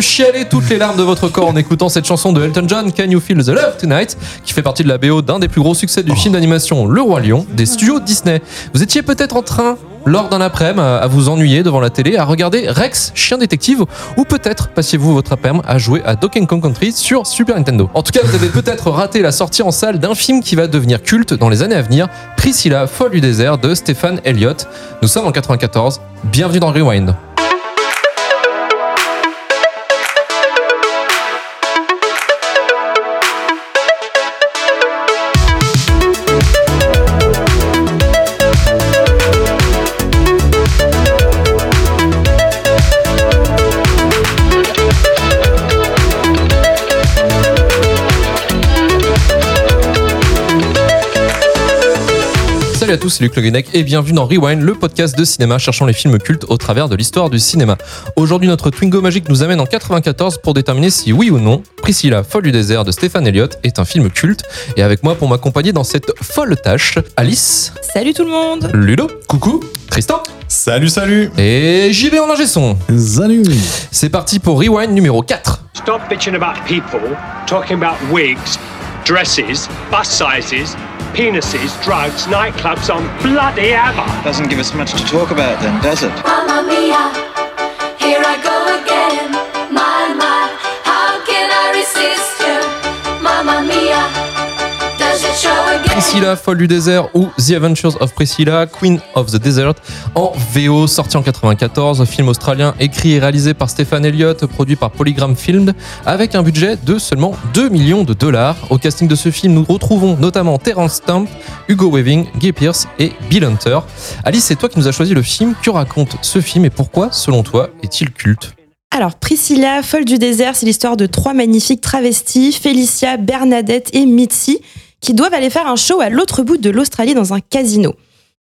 de chialer toutes les larmes de votre corps en écoutant cette chanson de Elton John, Can You Feel the Love Tonight, qui fait partie de la BO d'un des plus gros succès du film d'animation Le Roi Lion des studios Disney. Vous étiez peut-être en train lors d'un après-midi à vous ennuyer devant la télé à regarder Rex, chien détective, ou peut-être passiez-vous votre après-midi à jouer à Donkey Kong Country sur Super Nintendo. En tout cas, vous avez peut-être raté la sortie en salle d'un film qui va devenir culte dans les années à venir, Priscilla, folle du désert de Stéphane Elliott. Nous sommes en 94. Bienvenue dans Rewind. Salut à tous, c'est Luc Le Guenec et bienvenue dans Rewind, le podcast de cinéma cherchant les films cultes au travers de l'histoire du cinéma. Aujourd'hui, notre Twingo magique nous amène en 94 pour déterminer si oui ou non Priscilla, folle du désert de Stéphane Elliott est un film culte. Et avec moi pour m'accompagner dans cette folle tâche, Alice, Salut tout le monde Ludo, coucou, Tristan Salut, salut. et JB en ingé son. Salut. C'est parti pour Rewind numéro 4. Stop bitching about people, talking about wigs, dresses, bus sizes, penises, drugs, nightclubs on bloody ever. Doesn't give us much to talk about then, does it? Mamma mia, here I go again. Priscilla, folle du désert ou The Adventures of Priscilla, Queen of the Desert en VO, sorti en 94, film australien écrit et réalisé par Stéphane Elliott, produit par Polygram Filmed, avec un budget de seulement 2 millions de dollars. Au casting de ce film, nous retrouvons notamment Terence Stamp, Hugo Weaving, Guy Pearce et Bill Hunter. Alice, c'est toi qui nous as choisi le film. Que raconte ce film et pourquoi, selon toi, est-il culte? Alors Priscilla, folle du désert, c'est l'histoire de trois magnifiques travestis, Félicia, Bernadette et Mitzi, qui doivent aller faire un show à l'autre bout de l'Australie dans un casino.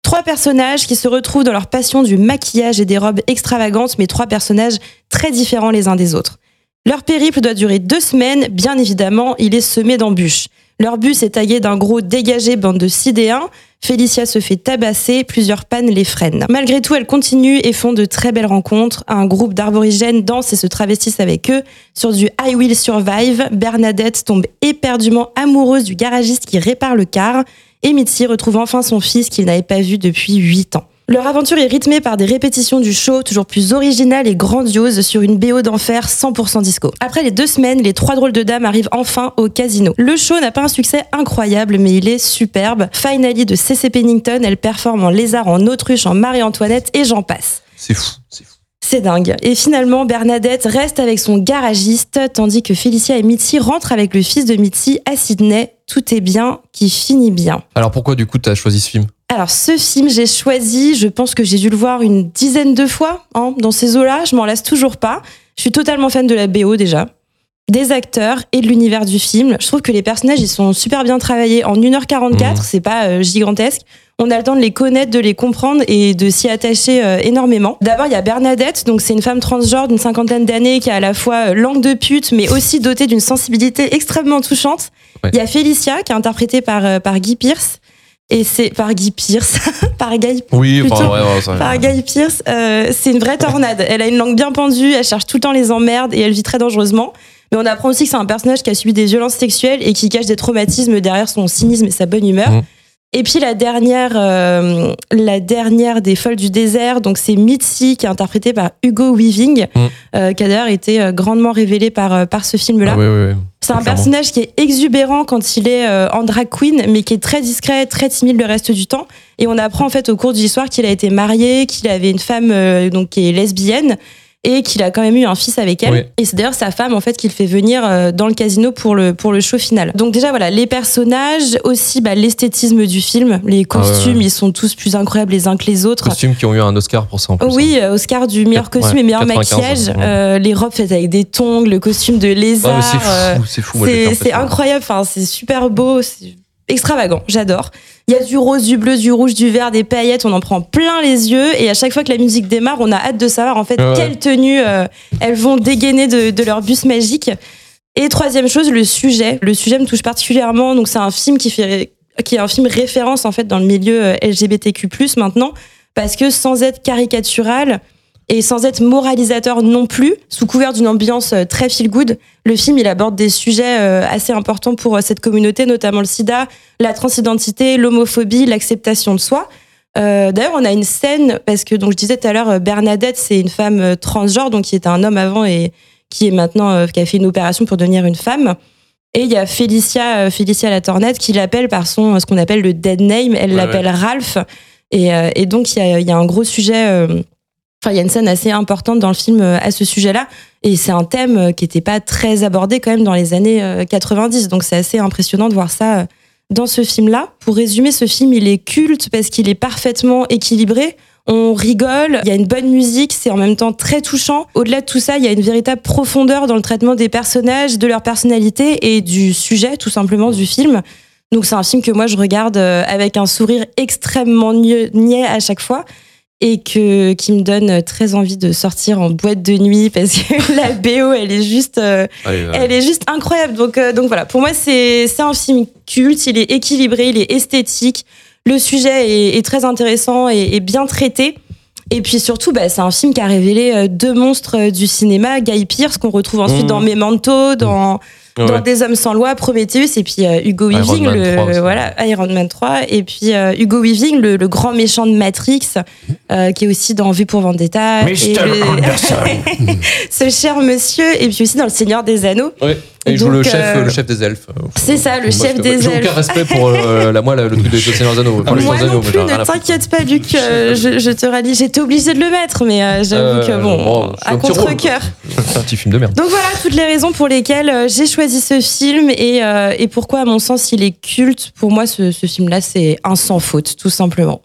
Trois personnages qui se retrouvent dans leur passion du maquillage et des robes extravagantes, mais trois personnages très différents les uns des autres. Leur périple doit durer deux semaines, bien évidemment, il est semé d'embûches. Leur bus est taillé d'un gros dégagé bande de sidéens. Félicia se fait tabasser, plusieurs pannes les freinent. Malgré tout, elles continuent et font de très belles rencontres. Un groupe d'aborigènes danse et se travestissent avec eux. Sur du I Will Survive, Bernadette tombe éperdument amoureuse du garagiste qui répare le car. Et Mitzi retrouve enfin son fils qu'il n'avait pas vu depuis 8 ans. Leur aventure est rythmée par des répétitions du show toujours plus originales et grandioses sur une BO d'enfer 100% disco. Après les deux semaines, les trois drôles de dames arrivent enfin au casino. Le show n'a pas un succès incroyable, mais il est superbe. Finally de C.C. Pennington, elle performe en lézard, en autruche, en Marie-Antoinette et j'en passe. C'est fou, c'est fou. C'est dingue. Et finalement, Bernadette reste avec son garagiste, tandis que Félicia et Mitzi rentrent avec le fils de Mitzi à Sydney. Tout est bien qui finit bien. Alors pourquoi du coup tu as choisi ce film? Alors, ce film, j'ai choisi, je pense que j'ai dû le voir une dizaine de fois hein, dans ces eaux-là. Je m'en lasse toujours pas. Je suis totalement fan de la BO déjà, des acteurs et de l'univers du film. Je trouve que les personnages, ils sont super bien travaillés. En 1h44, Mhm. c'est pas euh, gigantesque. On a le temps de les connaître, de les comprendre et de s'y attacher euh, énormément. D'abord, il y a Bernadette, donc c'est une femme transgenre d'une cinquantaine d'années qui a à la fois euh, langue de pute, mais aussi dotée d'une sensibilité extrêmement touchante. Ouais. Il y a Félicia, qui est interprétée par, euh, par Guy Pierce. Et c'est par Guy Pierce, par Guy Oui, Plutôt ouais, ouais, ça- par Guy Pierce, euh, c'est une vraie tornade. Elle a une langue bien pendue, elle cherche tout le temps les emmerdes et elle vit très dangereusement. Mais on apprend aussi que c'est un personnage qui a subi des violences sexuelles et qui cache des traumatismes derrière son cynisme et sa bonne humeur. Mhm. Et puis la dernière, euh, la dernière des folles du désert, donc c'est Mitzi qui est interprétée par Hugo Weaving, Mhm. euh, qui a d'ailleurs été euh, grandement révélé par, par ce film-là. Ah. C'est un personnage qui est exubérant quand il est euh, en drag queen, mais qui est très discret, très timide le reste du temps. Et on apprend en fait au cours de l'histoire qu'il a été marié, qu'il avait une femme donc qui est lesbienne et qu'il a quand même eu un fils avec elle. Oui. Et c'est d'ailleurs sa femme en fait qu'il fait venir euh, dans le casino pour le pour le show final. Donc déjà voilà les personnages, aussi bah, l'esthétisme du film, les Ah ouais, costumes, ils sont tous plus incroyables les uns que les autres. Costumes qui ont eu un Oscar pour ça en plus. hein. Oui, euh, Oscar du meilleur Ouais, costume et meilleur 95, maquillage. ouais. Euh, les robes faites avec des tongs, le costume de lézard. c'est fou, c'est incroyable, enfin, c'est super beau, c'est extravagant, j'adore. Il y a du rose, du bleu, du rouge, du vert, des paillettes, on en prend plein les yeux et à chaque fois que la musique démarre, on a hâte de savoir en fait Ouais. quelle tenue euh, elles vont dégainer de, de leur bus magique. Et troisième chose, le sujet. Le sujet me touche particulièrement, donc c'est un film qui fait qui est un film référence en fait dans le milieu euh, LGBTQ+ maintenant parce que sans être caricatural et sans être moralisateur non plus, sous couvert d'une ambiance euh, très feel good, le film il aborde des sujets euh, assez importants pour euh, cette communauté, notamment le sida, la transidentité, l'homophobie, l'acceptation de soi. Euh, D'ailleurs, on a une scène parce que donc je disais tout à l'heure, Bernadette c'est une femme transgenre, donc qui était un homme avant et qui est maintenant euh, qui a fait une opération pour devenir une femme. Et il y a Félicia, euh, Félicia Latornette qui l'appelle par son ce qu'on appelle le dead name. Elle Ouais, l'appelle Ralph. Et, et donc il y a, il y a un gros sujet. Euh, il y a une scène assez importante dans le film euh, à ce sujet-là. Et c'est un thème euh, qui n'était pas très abordé quand même dans les années euh, 90. Donc c'est assez impressionnant de voir ça euh, dans ce film-là. Pour résumer, ce film, il est culte parce qu'il est parfaitement équilibré. On rigole, il y a une bonne musique, c'est en même temps très touchant. Au-delà de tout ça, il y a une véritable profondeur dans le traitement des personnages, de leur personnalité et du sujet, tout simplement, du film. Donc c'est un film que moi je regarde euh, avec un sourire extrêmement niais à chaque fois et que qui me donne très envie de sortir en boîte de nuit parce que la BO elle est juste euh, Allez, elle est juste incroyable. Donc, euh, donc voilà, pour moi, c'est c'est un film culte. Il est équilibré, il est esthétique. Le sujet est, est très intéressant et, et bien traité. Et puis surtout, bah, c'est un film qui a révélé euh, deux monstres du cinéma, Guy Pearce, qu'on retrouve ensuite Mmh. dans Memento, dans, Ouais, dans. Des Hommes sans loi, Prometheus, et puis euh, Hugo Iron Weaving, Man le, 3 aussi. voilà, Iron Man 3, et puis euh, Hugo Weaving, le, le grand méchant de Matrix, euh, qui est aussi dans V pour Vendetta. et le- ce cher monsieur, et puis aussi dans Le Seigneur des Anneaux. Ouais. Et il joue le chef, euh, le chef des elfes. C'est ça, le Moi, chef je- des J'ai aucun elfes. respect pour euh, la, moi, le truc des Seigneur des Anneaux. Enfin, les Moi non plus, ne t'inquiète pas, Luc, euh, je, je te rallie. J'étais obligée de le mettre, mais euh, j'avoue Euh, que bon, à contre-coeur. C'est un petit film de merde. Donc voilà, toutes les raisons pour lesquelles euh, j'ai choisi ce film et, euh, et pourquoi, à mon sens, il est culte. Pour moi, ce, ce film-là, c'est un sans faute, tout simplement.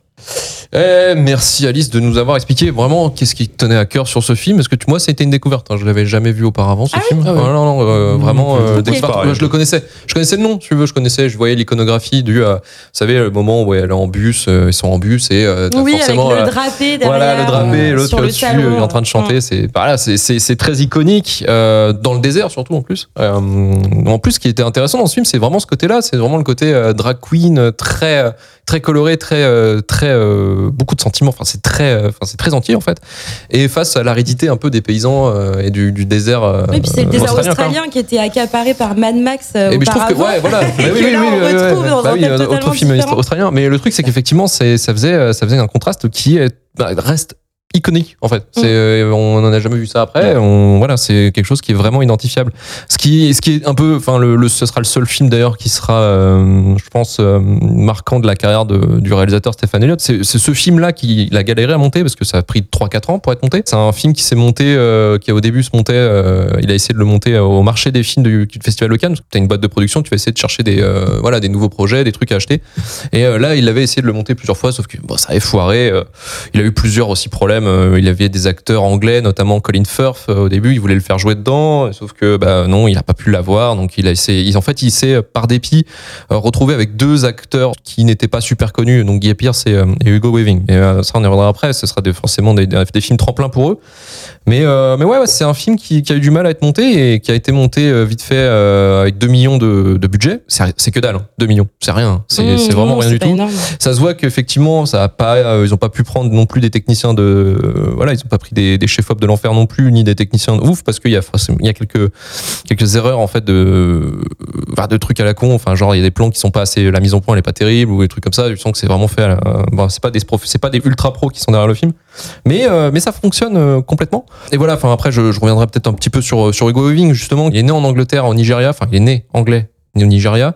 Eh, merci Alice de nous avoir expliqué vraiment qu'est-ce qui te tenait à cœur sur ce film. Parce que tu, moi, ça a été une découverte. hein. Je l'avais jamais vu auparavant ce film. Ah ouais. non, non, euh, vraiment. Euh, découverte. Je le connaissais. Je connaissais le nom, si tu veux. Je connaissais. Je voyais l'iconographie du. euh, vous savez, le moment où elle est en bus. euh, ils sont en bus et euh, Oui, avec le euh, drapé derrière. Voilà, le drapé, l'autre qui est en train de chanter. C'est voilà, c'est- très iconique dans le désert surtout en plus. En plus, ce qui était intéressant dans ce film, c'est vraiment ce côté-là. C'est vraiment le côté drag queen très très coloré, très euh, très euh, beaucoup de sentiments. Enfin, c'est très euh, enfin c'est très entier en fait. Et face à l'aridité un peu des paysans euh, et du, du désert. Oui, puis c'est le désert australien, qui était accaparé par Mad Max. Et mais je trouve que ouais voilà Mais oui oui là, oui on ouais, ouais, retrouve dans bah un thème autre film différent. australien mais le truc c'est qu'effectivement c'est ça faisait ça faisait un contraste qui est, bah, reste iconique en fait. C'est Mm. euh, on n'en a jamais vu ça après. On voilà c'est quelque chose qui est vraiment identifiable. Ce qui ce qui est un peu enfin le, le- ce sera le seul film d'ailleurs qui sera euh, je pense euh, marquant de la carrière de- du réalisateur Stéphane Elliott. C'est c'est ce film là qui l'a galéré à monter parce que ça a pris 3-4 ans pour être monté. C'est un film qui s'est monté qui au début se montait il a essayé de le monter au marché des films du, du festival de Cannes tu as une boîte de production tu vas essayer de chercher des voilà des nouveaux projets des trucs à acheter. Et là il avait essayé de le monter plusieurs fois sauf que bon, ça avait foiré il a eu plusieurs aussi problèmes. Euh, Il avait des acteurs anglais, notamment Colin Firth. euh, Au début, il voulait le faire jouer dedans, sauf que bah non, il a pas pu l'avoir. Donc il a essayé. En fait, il s'est par dépit euh, retrouvé avec deux acteurs qui n'étaient pas super connus, donc Guy Pearce et, euh, et Hugo Weaving. Et euh, ça, on y reviendra après. Ce sera des, forcément des, films tremplins pour eux. Mais euh, mais ouais, ouais, c'est un film qui, qui a eu du mal à être monté et qui a été monté euh, vite fait euh, avec 2 millions de, de budget. C'est que dalle, hein, 2 millions. C'est rien. C'est Mmh, vraiment non, rien du tout énorme. ça se voit qu'effectivement ça a pas euh, ils ont pas pu prendre non plus des techniciens de euh, voilà ils ont pas pris des, des chefs op de l'enfer non plus ni des techniciens de ouf parce qu'il y a il y a quelques quelques erreurs en fait de de trucs à la con. Enfin genre il y a des plans qui sont pas assez la mise en point elle est pas terrible ou des trucs comme ça. Je sens que c'est vraiment fait bon, c'est pas des pas des ultra pros qui sont derrière le film. Mais euh, mais ça fonctionne euh, complètement. Et voilà enfin après je, je reviendrai peut-être un petit peu sur sur Hugo Weaving justement. Il est né en Angleterre en Nigeria. Enfin il est né anglais au Nigeria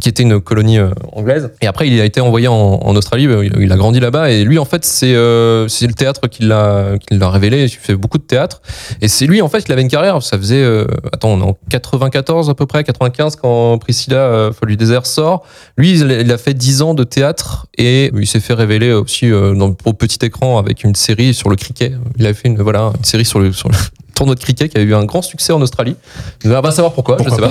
qui était une colonie euh, anglaise. Et après, il a été envoyé en, Australie. euh, Il, a grandi là-bas. Et lui, en fait, c'est euh, le théâtre qui l'a révélé. Il fait beaucoup de théâtre. Et c'est lui, en fait, il avait une carrière. Ça faisait, euh, attends, on est en 94 à peu près, 95 quand Priscilla euh, Folle du désert sort. Lui, il a- fait 10 ans de théâtre et il s'est fait révéler aussi euh, dans, au petit écran avec une série sur le cricket. Il a fait une voilà une série sur le sur le tournoi de cricket qui a eu un grand succès en Australie. On va pas savoir pourquoi, je sais pas.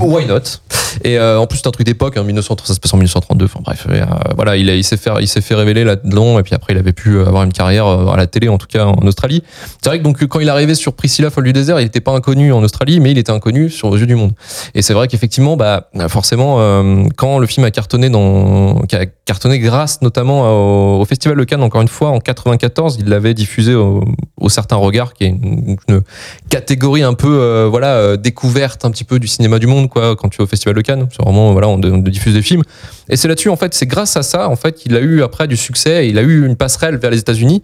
Why not? Et euh, en plus, c'est un truc d'époque, hein, 1930, ça se passe en 1932. Enfin bref, euh, voilà, il, s'est fait, il s'est fait révéler là-dedans, et puis après, il avait pu avoir une carrière euh, à la télé, en tout cas en Australie. C'est vrai que donc quand il est arrivé sur Priscilla folle du désert, il n'était pas inconnu en Australie, mais il était inconnu sur aux yeux du monde. Et c'est vrai qu'effectivement, bah forcément, euh, quand le film a cartonné dans, qui a cartonné grâce notamment au, au Festival de Cannes, encore une fois, en 94, il l'avait diffusé au, au Certain Regard, qui est une, une catégorie un peu, euh, voilà, euh, découverte un petit peu du cinéma du monde, quoi, quand tu es au Festival de Cannes. C'est vraiment, voilà, on, diffuse des films. Et c'est là-dessus, en fait, c'est grâce à ça, en fait, qu'il a eu après du succès, il a eu une passerelle vers les États-Unis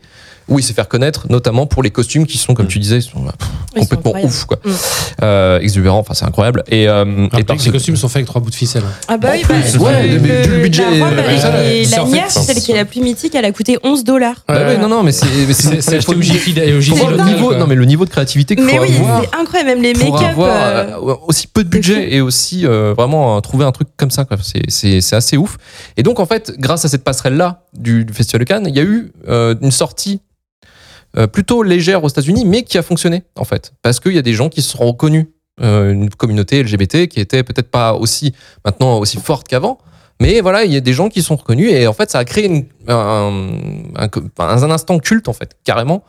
où il s'est fait reconnaître, notamment pour les costumes qui sont, comme tu disais, sont, bah, pff, sont complètement incroyables. ouf, quoi. Mm. Euh, exubérant, enfin, c'est incroyable. Et, euh, et Alors, par les costumes sont faits avec trois bouts de ficelle. Ah bah En oui, plus, bah, ouais, le- mais le budget, la robe euh, celle qui est la plus mythique, elle a coûté 11 dollars. Bah ouais, non, non, mais c'est, C'est c'est acheté au le niveau, non, mais le niveau de créativité qu'il Mais oui, c'est incroyable, même les pour make-up. avoir euh, euh, aussi peu de budget et aussi euh, vraiment trouver un truc comme ça. C'est, c'est, c'est assez ouf. Et donc, en fait, grâce à cette passerelle-là du, du Festival de Cannes, il y a eu euh, une sortie plutôt légère aux États-Unis, mais qui a fonctionné, en fait. Parce qu'il y a des gens qui se sont reconnus, euh, une communauté LGBT qui était peut-être pas aussi, maintenant, aussi forte qu'avant. Mais voilà, il y a des gens qui sont reconnus et en fait, ça a créé un, un, un- instant culte, en fait, carrément,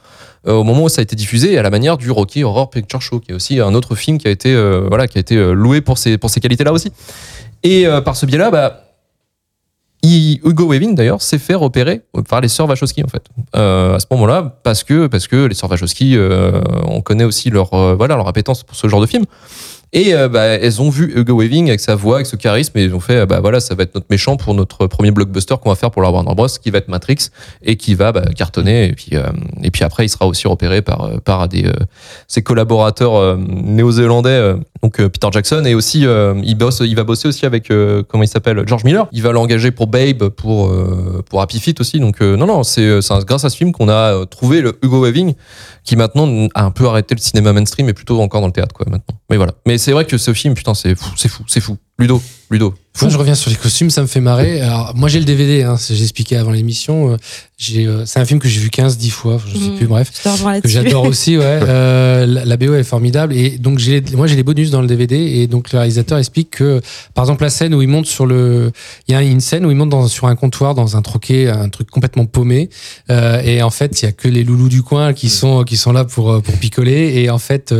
euh, au moment où ça a été diffusé, à la manière du Rocky Horror Picture Show, qui est aussi un autre film qui a été, euh, voilà, qui a été euh, loué pour ses, pour ses qualités-là aussi. Et euh, par ce biais-là, bah, Hugo Weaving d'ailleurs s'est fait repérer par les sœurs Wachowski en fait. Euh, à ce moment-là parce que parce que les sœurs Wachowski euh, on connaît aussi leur euh, voilà leur appétence pour ce genre de film. Et euh, bah, elles ont vu Hugo Weaving avec sa voix avec ce charisme et ils ont fait bah voilà ça va être notre méchant pour notre premier blockbuster qu'on va faire pour la Warner Bros qui va être Matrix et qui va bah, cartonner et puis et puis après il sera aussi repéré par par des ses collaborateurs néo-zélandais donc euh, Peter Jackson et aussi euh, il bosse il va bosser aussi avec euh, comment il s'appelle George Miller. Il va l'engager pour Babe pour pour Happy Feet aussi. Donc non non c'est grâce à ce film qu'on a trouvé le Hugo Weaving qui maintenant a un peu arrêté le cinéma mainstream et plutôt encore dans le théâtre quoi maintenant. Mais voilà. Mais c'est vrai que ce film putain c'est fou c'est fou c'est fou Ludo Ludo fou Moi, je reviens sur les costumes, ça me fait marrer. Alors, moi, j'ai le DVD, hein, expliqué avant l'émission. euh, j'ai, euh, c'est un film que j'ai vu 15, 10 fois, je sais Mhm. plus, bref. Que j'adore aussi, ouais. Euh, la, la BO est formidable. Et donc, j'ai, les- moi, j'ai les bonus dans le DVD. Et donc, le réalisateur explique que, par exemple, la scène où il monte sur le. Il y a une scène où il monte dans, sur un comptoir, dans un troquet, un truc complètement paumé. Euh, et en fait, il y a que les loulous du coin qui sont, qui sont là pour, euh, pour picoler. Et en fait,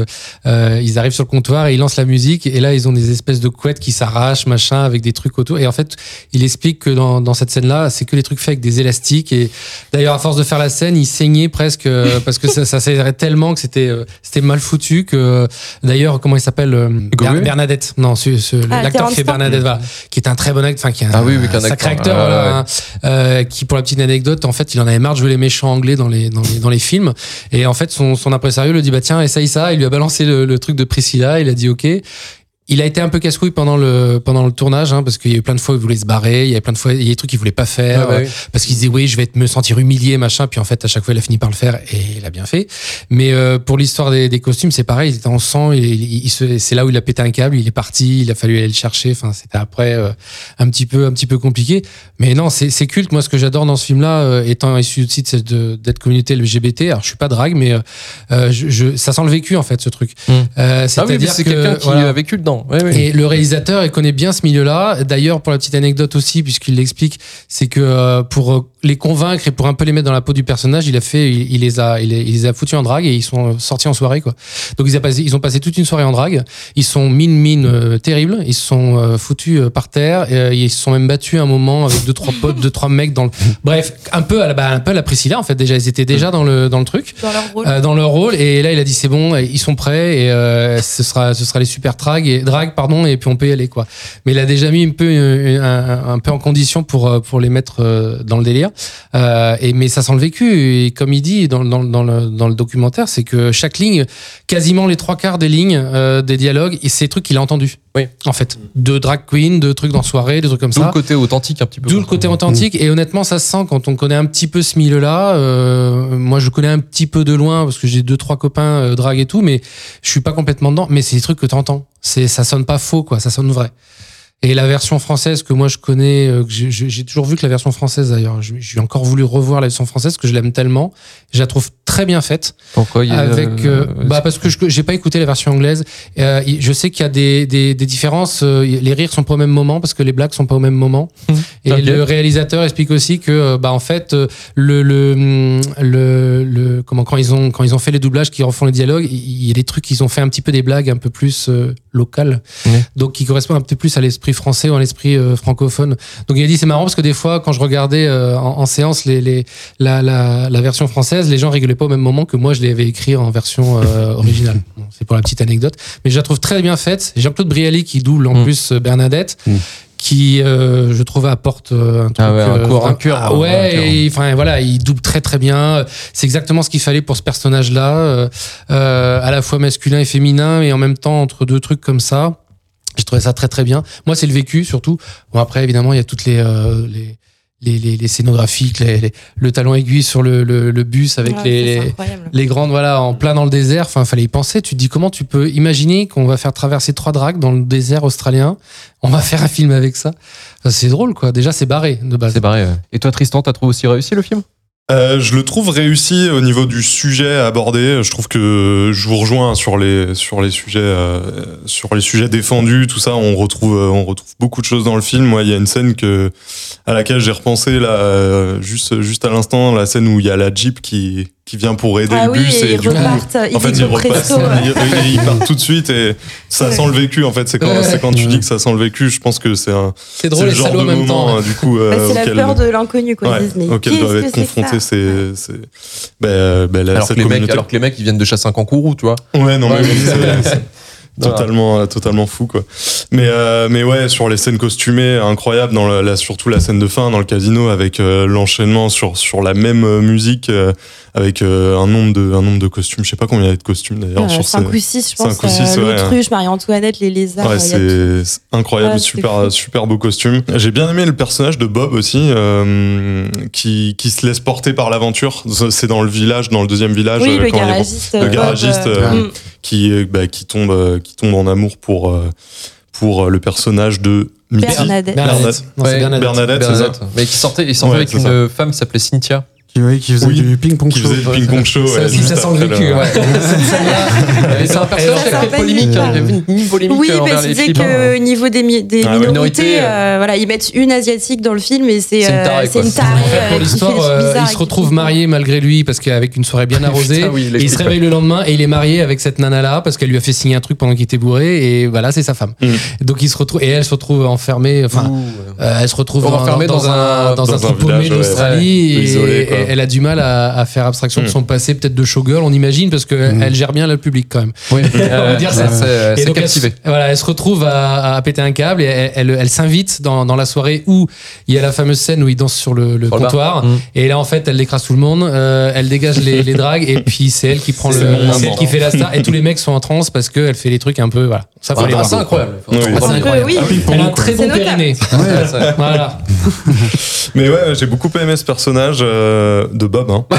euh, ils arrivent sur le comptoir et ils lancent la musique. Et là, ils ont des espèces de couettes qui s'arrachent, machin, avec des trucs autour. Et en fait, il explique que dans, dans cette scène-là, c'est que les trucs faits avec des élastiques. Et d'ailleurs, à force de faire la scène, il saignait presque euh, parce que ça, ça serrait tellement que c'était euh, c'était mal foutu que d'ailleurs, comment il s'appelle euh, Ber- Bernadette. Non, ce, ce- Ah, l'acteur qui fait Bernadette, voilà, qui est un très bon acteur, enfin qui est un, Ah oui, oui, qu'un un sacré acteur, voilà, ouais. hein, euh, qui pour la petite anecdote, en fait, il en avait marre de jouer les méchants anglais dans les dans les, dans les films. Et en fait, son, son impresario lui dit bah tiens, essaye ça. Il lui a balancé le, le truc de Priscilla. Il a dit ok. Il a été un peu casse-couille pendant le pendant le tournage hein, parce qu'il y a eu plein de fois où il voulait se barrer, il y a plein de fois il y a des trucs qu'il voulait pas faire Ah bah oui. euh, parce qu'il disait oui je vais être- me sentir humilié machin puis en fait à chaque fois il a fini par le faire et il a bien fait. Mais euh, pour l'histoire des, des costumes c'est pareil, il était en sang, il, il- il se- c'est là où il a pété un câble, il est parti, il a fallu aller le chercher. Enfin c'était après euh, un petit peu un petit peu compliqué. Mais non c'est c'est culte. Moi ce que j'adore dans ce film là étant issu aussi de cette de- d'être communauté LGBT, alors je suis pas drague mais euh, euh, je, je- ça sent le vécu en fait ce truc. Hmm. Euh, ah oui c'est que, quelqu'un qui voilà. a vécu dedans oui, oui. Et le réalisateur, il connaît bien ce milieu-là. D'ailleurs, pour la petite anecdote aussi, puisqu'il l'explique, c'est que euh, pour euh, les convaincre et pour un peu les mettre dans la peau du personnage, il a fait, il, il les a, il, les- il les a foutus en drague et ils sont sortis en soirée, quoi. Donc ils, a passé, ils ont passé toute une soirée en drague. Ils sont mine mine euh, terribles. Ils sont euh, foutus euh, par terre. Et, euh, ils se sont même battus un moment avec deux trois potes, deux trois mecs dans le. Bref, un peu à la, bah, un peu à la Priscilla en fait. Déjà, ils étaient déjà dans le dans le truc. Dans leur rôle. Dans leur rôle et là il a dit c'est bon ils sont prêts et ce sera ce sera les super drags et drag pardon et puis on peut y aller quoi mais il a déjà mis un peu un, un peu en condition pour pour les mettre dans le délire euh, et mais ça sent le vécu et comme il dit dans, dans, dans le dans le documentaire c'est que chaque ligne quasiment les trois quarts des lignes euh, des dialogues et c'est des trucs qu'il a entendu Oui. en fait de drag queen de trucs dans soirée des trucs comme D'où ça le côté authentique un petit peu D'où le côté authentique et honnêtement ça se sent quand on connaît un petit peu ce milieu-là. Euh, moi je connais un petit peu de loin parce que j'ai deux trois copains euh, drag et tout, mais je suis pas complètement dedans. Mais c'est des trucs que t'entends. C'est ça sonne pas faux quoi, ça sonne vrai. Et la version française que moi je connais, euh, j'ai- toujours vu que la version française d'ailleurs, j'ai encore voulu revoir la version française parce que je l'aime tellement. Je la trouve très bien faite. Pourquoi il y a- Avec, euh, bah parce que je j'ai pas écouté la version anglaise. Euh, je sais qu'il y a des, des, des différences. euh, les rires sont pas au même moment parce que les blagues sont pas au même moment. Et Ok. le réalisateur explique aussi que euh, bah en fait euh, le le hum, le, le comment quand ils ont quand ils ont fait les doublages qui refont les dialogues, il il y a des trucs qu'ils ont fait un petit peu des blagues un peu plus Ouais. Donc qui correspondent un peu plus à l'esprit français ou à l'esprit euh, francophone. Donc il a dit c'est marrant parce que des fois quand je regardais euh, en, en séance les, les la, la, la version française, les gens rigolaient pas au même moment que moi je l'avais écrit en version euh, originale. Bon, c'est pour la petite anecdote, mais je la trouve très bien faite. Jean-Claude Brialy qui double en Mm. plus Bernadette. Mm. Qui, euh, je trouve, apporte euh, un truc. Ah ouais, un euh, cours, un vraiment- cœur, Ah ouais, enfin voilà, il double très très bien. C'est exactement ce qu'il fallait pour ce personnage-là, euh, euh, à la fois masculin et féminin, et en même temps entre deux trucs comme ça. J'ai trouvé ça très très bien. Moi, c'est le vécu surtout. Bon après, évidemment, il y a toutes les euh, les, les, les, les scénographiques, les, les- le talon aiguille sur le, le, le bus avec Ouais, les, grandes, voilà, en plein dans le désert. Enfin, fallait y penser. Tu te dis comment tu peux imaginer qu'on va faire traverser trois dracs dans le désert australien? On va faire un film avec ça. Enfin, c'est drôle, quoi. Déjà, c'est barré de base. C'est barré. ouais. Et toi, Tristan, t'as trouvé aussi réussi le film? Euh, je le trouve réussi au niveau du sujet abordé. Je trouve que je vous rejoins sur les sur les sujets euh, sur les sujets défendus, tout ça. On retrouve euh, on retrouve beaucoup de choses dans le film. Moi, il y a une scène que à laquelle j'ai repensé là euh, juste juste à l'instant, la scène où il y a la jeep qui qui vient pour aider Ah le oui, bus et ils du coup, ils en fait, ils repassent, ils, ils- partent tout de suite et ça Ouais. sent le vécu. En fait, c'est quand Ouais. c'est quand tu dis que ça sent le vécu. Je pense que c'est un C'est drôle le et genre de en même moment temps. euh, du coup euh, Bah, c'est la peur de l'inconnu, quoi. ouais, mais auquel doivent être confrontés ces, ces- ben, la- alors que, les mecs, alors que les mecs, ils viennent de chasser un kangourou, tu vois. Ouais, non, mais totalement, totalement fou, quoi. Mais, euh, mais ouais, sur les scènes costumées, incroyable, dans la, la- surtout la scène de fin dans le casino avec euh, l'enchaînement sur, sur la même euh, musique, euh, avec euh, un, nombre de, un nombre de costumes. Je sais pas combien il y a de costumes d'ailleurs sur cinq ces. ou six, je pense. cinq ou six, euh, ouais. L'autruche, Marie-Antoinette, les lézards. Ouais, c'est incroyable, Ouais, super, fou. super beau costume. J'ai bien aimé le personnage de Bob aussi, euh, qui, qui se laisse porter par l'aventure. C'est dans le village, dans le deuxième village. Oui, le quand il est- garagiste. le Bob, garagiste, euh, euh, mm. Qui, euh, bah, qui, tombe, euh, qui tombe en amour pour, euh, pour le personnage de. Bernadette. Bernadette. Non, c'est Ouais, Bernadette. Bernadette, c'est ça Mais qui sortait, il sortait Ouais, avec c'est une ça. femme qui s'appelait Cynthia. Qui, ouais, qui faisait Oui. du ping-pong Qui show. faisait le ping-pong show. Ça ouais, aussi, ça sent le vécu. ouais. C'est un personnage qui a fait sympa, polémique. il hein. Il y avait une mini polémique Oui, euh, parce qu'il disait niveau des, mi- des Ah minorités, Minorités, euh, voilà, ils mettent une asiatique dans le film et c'est C'est une euh, tarée, une tarée euh, Pour l'histoire, euh, il se retrouve marié malgré lui parce qu'avec une soirée bien arrosée, Putain, oui, il et il l'explique, se réveille le lendemain et il est marié avec cette nana là parce qu'elle lui a fait signer un truc pendant qu'il était bourré et voilà c'est sa femme. Mm. Donc il se retrouve et elle se retrouve enfermée, enfin euh, elle se retrouve enfermée dans, un- dans, un paumé d'Australie elle a du mal à, à faire abstraction de Mm. son passé peut-être de showgirl on imagine parce qu'elle Mm. elle gère bien le public quand même. Oui, On va dire ça. C'est elle, captivé. se- voilà, elle se retrouve à, à péter un câble et elle, elle, elle s'invite dans, dans la soirée où il y a la fameuse scène où il danse sur le, le comptoir. Mm. Et là, en fait, elle écrase tout le monde, euh, elle dégage les, les dragues et puis c'est elle qui prend le, C'est le c'est elle qui fait la star et tous les mecs sont en transe parce qu'elle fait des trucs un peu, voilà. Ça faut Ah, les voir. c'est incroyable. Oui, oui. Ah, c'est incroyable. oui. Elle a un très bon périnée. Voilà. Mais ouais, j'ai beaucoup aimé ce personnage euh, de Bob. Hein.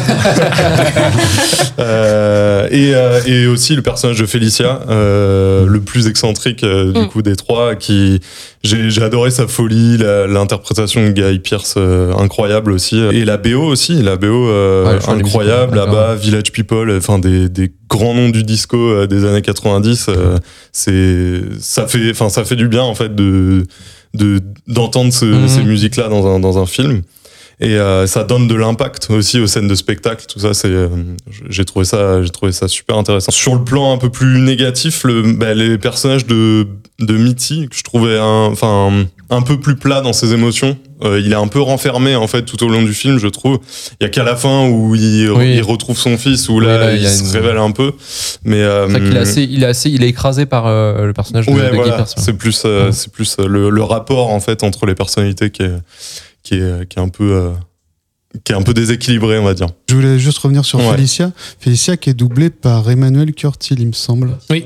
Euh, et, euh, et aussi le personnage de Félicia, euh, le plus excentrique euh, du Mm. coup des trois, qui j'ai adoré sa folie, l'interprétation de Guy Pierce euh, incroyable aussi, et la BO aussi, la BO euh, Ouais, de incroyable là-bas, Village People, enfin des, des grands noms du disco euh, des années 90. euh, c'est ça fait, enfin ça fait du bien en fait de de d'entendre ce- Mhm. ces musiques là dans un dans un film et euh, ça donne de l'impact aussi aux scènes de spectacle tout ça c'est euh, j'ai trouvé ça j'ai trouvé ça super intéressant sur le plan un peu plus négatif le bah, les personnages de de Mitty que je trouvais un enfin un peu plus plat dans ses émotions Euh, il est un peu renfermé en fait tout au long du film je trouve il y a qu'à la fin où il, Oui. il retrouve son fils où Oui, là, il il, se une- révèle un peu mais euh, vrai qu'il est assez, il est assez, il est écrasé par euh, le personnage de, Ouais, de voilà. C'est plus, euh, Ouais. c'est plus le, le rapport en fait entre les personnalités qui est, qui est, qui est un peu, euh, qui est un peu déséquilibré, on va dire. Je voulais juste revenir sur Ouais. Félicia. Félicia qui est doublée par Emmanuel Curtil, il me semble. Oui,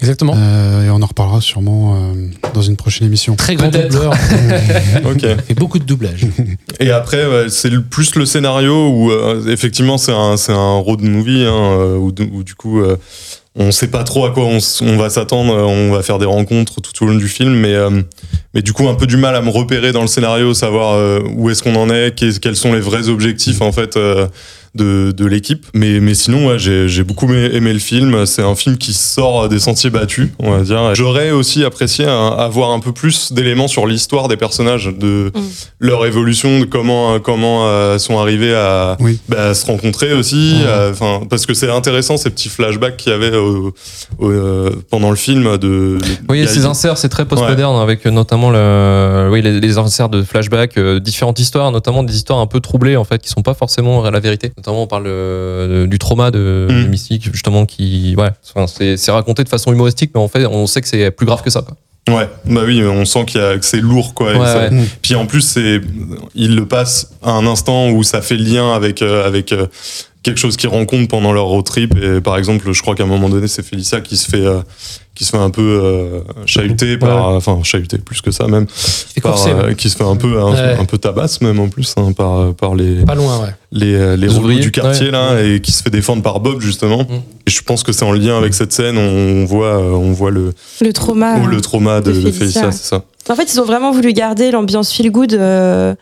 exactement. Euh, et on en reparlera sûrement euh, dans une prochaine émission. Très grand doubleur. Ok. Il fait beaucoup de doublage. Et après, ouais, c'est le- plus le scénario où euh, effectivement c'est un, c'est un road movie hein, où, où du coup euh, on sait pas trop à quoi on, on va s'attendre, on va faire des rencontres tout au long du film, mais euh, mais du coup un peu du mal à me repérer dans le scénario, savoir euh, où est-ce qu'on en est, quels sont les vrais objectifs en fait euh, de, de l'équipe. Mais, mais sinon, ouais, j'ai j'ai beaucoup aimé, le film. C'est un film qui sort des sentiers battus, on va dire. J'aurais aussi apprécié un- avoir un peu plus d'éléments sur l'histoire des personnages, de Mm. leur évolution, de comment comment euh, sont arrivés à, Oui. bah, à se rencontrer aussi. Euh, Enfin, parce que c'est intéressant ces petits flashbacks qu'il y avait au- au- euh, pendant le film. De, Oui, y a- ces inserts, c'est très postmoderne avec euh, notamment le, oui, les, les inserts de flashback, euh, différentes histoires, notamment des histoires un peu troublées en fait, qui sont pas forcément la vérité. Notamment, on parle euh, du trauma de, Mm. de Mystique, justement, qui, ouais, c'est c'est raconté de façon humoristique, mais en fait, on sait que c'est plus grave que ça. Quoi. Ouais, bah oui, on sent qu'il y a, que c'est lourd, quoi. et Ouais, ça- ouais. Mm. Puis en plus, c'est, il le passe à un instant où ça fait lien avec, euh, avec euh, quelque chose qu'ils rencontrent pendant leur road trip. Et par exemple, je crois qu'à un moment donné, c'est Félicia qui se fait, euh, qui se fait un peu euh, chahuter par, enfin chahuter plus que ça même, par, euh, ouais. qui se fait un peu, un, Ouais. un peu tabasse même en plus hein, par, par les, Pas loin, ouais. les, euh, les Les ouvriers, du quartier ouais. là et qui se fait défendre par Bob justement. Mm. Et je pense que c'est en lien avec cette scène. On voit, euh, on voit le, Le trauma. oh, le trauma de, de Félicia, Félicia, c'est ça. En fait, ils ont vraiment voulu garder l'ambiance feel good, euh,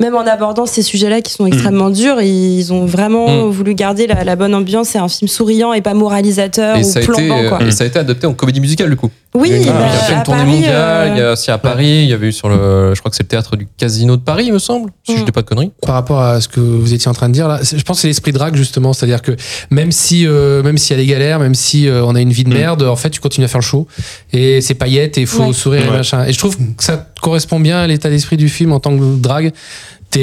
même en abordant ces sujets-là qui sont extrêmement durs. Ils ont vraiment Mm. voulu garder la, la bonne ambiance. C'est un film souriant et pas moralisateur Et ou ça, a été, plombant. Quoi. euh, et ça a été adapté en comédie musicale, du coup. Oui, Il y a bah, fait une à tournée Paris, mondiale, euh, il y a aussi à Paris, il y avait eu sur le, je crois que c'est le théâtre du Casino de Paris, il me semble, si je Mm. dis pas de conneries. par rapport à ce que vous étiez en train de dire là, je pense que c'est l'esprit drague justement, c'est-à-dire que même si euh, même s'il y a des galères, même si euh, on a une vie de merde, en fait tu continues à faire le show et c'est paillettes et il faut Ouais. sourire et machin. Et je trouve que ça correspond bien à l'état d'esprit du film en tant que drague.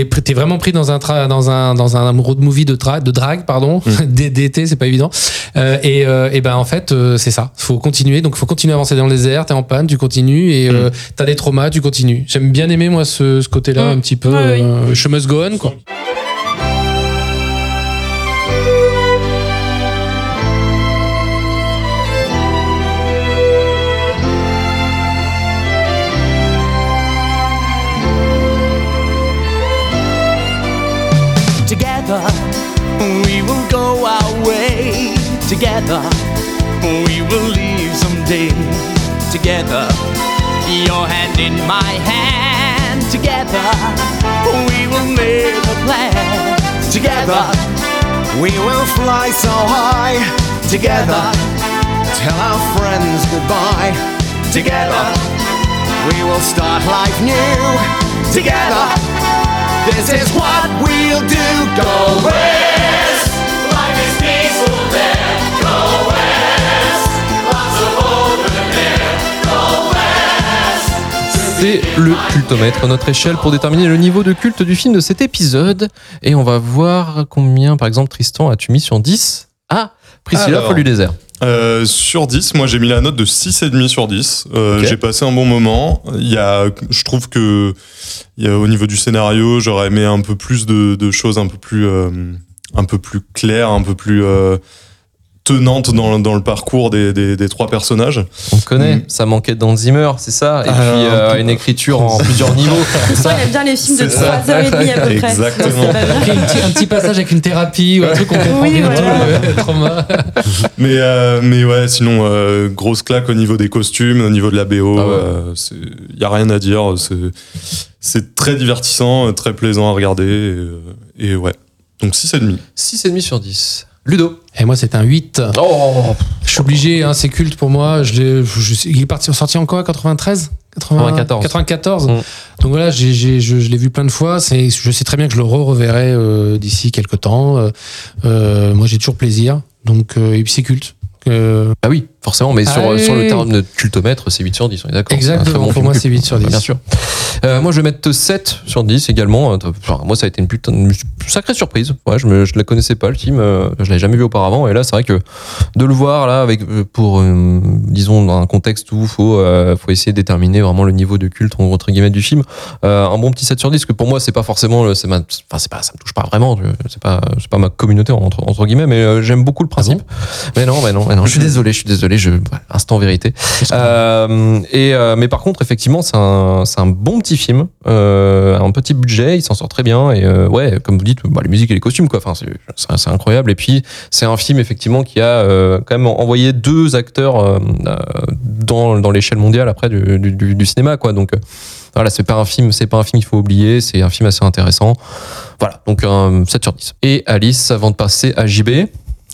T'es vraiment pris dans un tra- dans un dans un road movie de tra- de drague pardon D- d'été c'est pas évident. Euh, et euh, et ben en fait euh, c'est ça. Faut continuer. Donc faut continuer à avancer dans le désert. T'es en panne tu continues. Et euh, t'as des traumas tu continues. J'aime bien aimer moi ce, ce côté là Mm. un petit peu Ouais, oui. euh, je must go on quoi Together, we will go our way. Together, we will leave someday. Together, your hand in my hand. Together, we will make a plan. Together, we will fly so high. Together, tell our friends goodbye. Together, we will start life new. Together. This is what we'll do. Go west. Life is peaceful there. Go west. Lots of open air. Go west. C'est le cultomètre, notre échelle pour déterminer le niveau de culte du film de cet épisode. Et on va voir combien, par exemple, Tristan, as-tu mis sur 10 Ah, Priscilla, Alors. Folle du désert. Euh, sur 10, moi j'ai mis la note de 6,5 sur 10. Euh. J'ai passé un bon moment. Il y a, je trouve que il y a, au niveau du scénario, j'aurais aimé un peu plus de, de choses un peu plus, euh, un peu plus claires, un peu plus euh, tenantes dans, dans le parcours des, des, des trois personnages. On connaît, Mm. ça manquait d'Alzheimer, c'est ça Et Ah, puis un euh, peu. une écriture en plusieurs niveaux. ça il aime bien les films de C'est ça. 3h30 à peu près. Exactement. Un, petit, un petit passage avec une thérapie ou un truc qu'on comprend Oui, voilà. tout le trauma. Mais, euh, mais ouais, sinon, euh, grosse claque au niveau des costumes, au niveau de la BO. Ah ouais. Il y a rien à dire. c'est- C'est très divertissant, très plaisant à regarder. Et, euh, et ouais. Donc 6,5. 6,5 sur 10. Ludo. Et moi, c'est un 8. Oh, Je suis obligé, hein, c'est culte pour moi. Je l'ai- je- il est parti, sorti en quoi 93 80 94. 94. Mm. Donc voilà, j'ai, j'ai- je, je l'ai vu plein de fois. C'est, je sais très bien que je le re-reverrai euh, d'ici quelques temps. Euh, euh, moi, j'ai toujours plaisir. Donc, euh, et puis c'est culte. Euh, Ah oui, forcément, mais sur, Allez. sur le terme de cultomètre, c'est 8 sur 10, on est d'accord. Exactement, bon pour moi, c'est 8 sur 10. Bien sûr. Euh, moi, je vais mettre 7 sur 10 également. Euh, Enfin, moi, ça a été une putain de sacrée surprise. Ouais, je ne la connaissais pas, le film. euh, Je l'avais jamais vu auparavant. Et là, c'est vrai que de le voir, là, avec, euh, pour, euh, disons, dans un contexte où il faut, euh, faut essayer de déterminer vraiment le niveau de culte, entre guillemets, du film, euh, un bon petit 7 sur 10, que pour moi, c'est pas forcément, le- c'est ma, enfin, c'est pas, ça me touche pas vraiment. je- C'est pas, c'est pas ma communauté, entre, entre guillemets, mais euh, j'aime beaucoup le principe. mais non, mais non, mais non, je suis désolé, je suis désolé. Désolé, je instant vérité. Euh, et euh, mais par contre, effectivement, c'est un, un bon petit film, euh, un petit budget, il s'en sort très bien. Et euh, ouais, comme vous dites, bah, les musiques et les costumes, quoi. Enfin, c'est, incroyable. Et puis, c'est un film effectivement qui a euh, quand même envoyé deux acteurs euh, dans, dans l'échelle mondiale après du, du, du- cinéma, quoi. Donc voilà, c'est pas un film, c'est pas un film qu'il faut oublier. C'est un film assez intéressant. Voilà, donc un 7 sur 10. Et Alice, avant de passer à JB.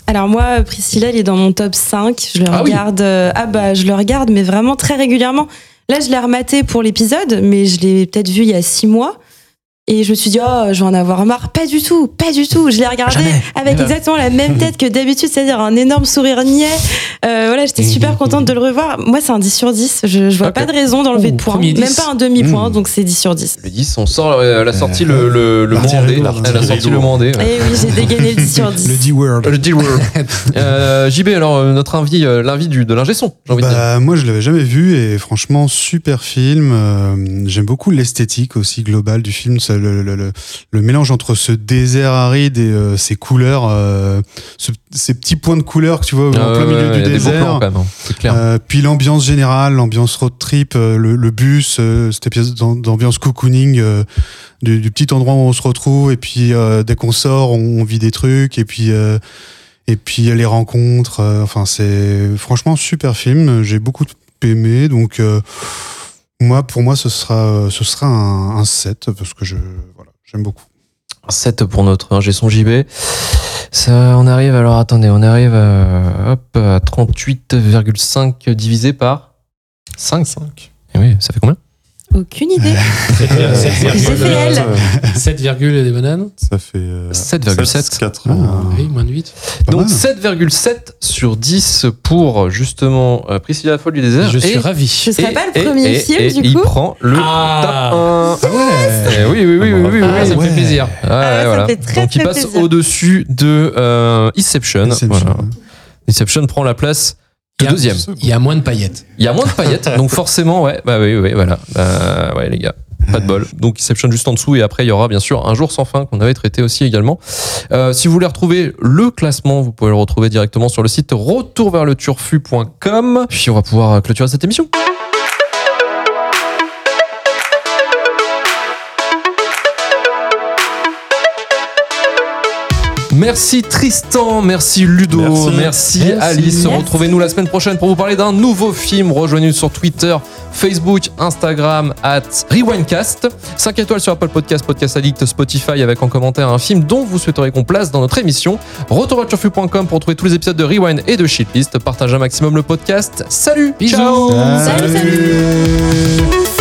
Alors moi, Priscilla, il est dans mon top 5. Je le Ah oui. regarde. euh, ah bah, je le regarde, mais vraiment très régulièrement. Là, je l'ai rematé pour l'épisode, mais je l'ai peut-être vu il y a six mois. Et je me suis dit, oh, je vais en avoir marre. Pas du tout, pas du tout. Je l'ai regardé avec exactement la même tête que d'habitude, c'est-à-dire un énorme sourire niais. Euh, voilà, j'étais super contente de le revoir. Moi, c'est un 10 sur 10. Je, je vois pas de raison d'enlever de points. premier 10. Même pas un demi-point, Mmh. donc c'est 10 sur 10. Le 10, on sort, euh, elle a sorti le, le, le L'artillerie mandé. Elle a sorti le mandé. ouais. Et oui, j'ai dégainé le 10 sur 10. Le D-word. Le euh, JB, alors euh, notre invité, euh, de l'ingé son, j'ai envie de dire. Bah, moi, je l'avais jamais vu et franchement, super film. Euh, J'aime beaucoup l'esthétique aussi globale du film, ça, le, le, le, le mélange entre ce désert aride et euh, ces couleurs, euh, ce- ces petits points de couleurs que tu vois en Ah plein ouais, milieu ouais, du plans, désert. même, clair. Euh, puis l'ambiance générale, l'ambiance road trip, euh, le, bus, euh, cette pièce d'am- d'ambiance cocooning euh, du, du petit endroit où on se retrouve. Et puis euh, dès qu'on sort, on, on vit des trucs. Et puis euh, et puis les rencontres. euh, enfin, c'est franchement super film. J'ai beaucoup aimé. Donc euh, moi, pour moi, ce sera ce sera un, un 7 parce que je voilà, j'aime beaucoup. 7 pour notre ingé son JB. Ça, on arrive, alors attendez, on arrive à, hop, à 38,5 divisé par 5. 5. Et oui, ça fait combien? Aucune idée. J'ai fait elle. 7, virgule et des bananes. Ça fait euh, 7,7. 4. Ah. Oui, moins de 8. pas Donc mal. 7,7 sur 10 pour justement euh, Priscilla Folle du désert. Je suis Et- ravi. Ce serait et- pas le premier et- film, et du il coup prend le Ah. top 1. ouais Eh oui, oui, oui, oui, oui, oui, Ah, oui. ça me fait plaisir. Ouais, Ah, ça voilà. me fait très, Donc il passe au-dessus de euh, Inception. Inception. Voilà. Inception prend la place Il y a- deuxième. Il y a moins de paillettes. Il y a moins de paillettes, donc forcément, ouais, bah oui, oui, voilà. Bah, ouais, les gars. Pas de bol. Donc Inception juste en dessous et après il y aura bien sûr un jour sans fin qu'on avait traité aussi également. Euh, si vous voulez retrouver le classement, vous pouvez le retrouver directement sur le site retourverleturfu.com. Puis on va pouvoir clôturer cette émission. Merci Tristan, merci Ludo, merci, Merci. Merci. Alice. Retrouvez-nous la semaine prochaine pour vous parler d'un nouveau film. Rejoignez-nous sur Twitter, Facebook, Instagram, at Rewindcast. 5 étoiles sur Apple Podcast, Podcast Addict, Spotify avec en commentaire un film dont vous souhaiteriez qu'on place dans notre émission. Retourvoiturefus.com pour trouver tous les épisodes de Rewind et de Shitlist. Partagez un maximum le podcast. Salut Bisous. Ciao Salut, salut.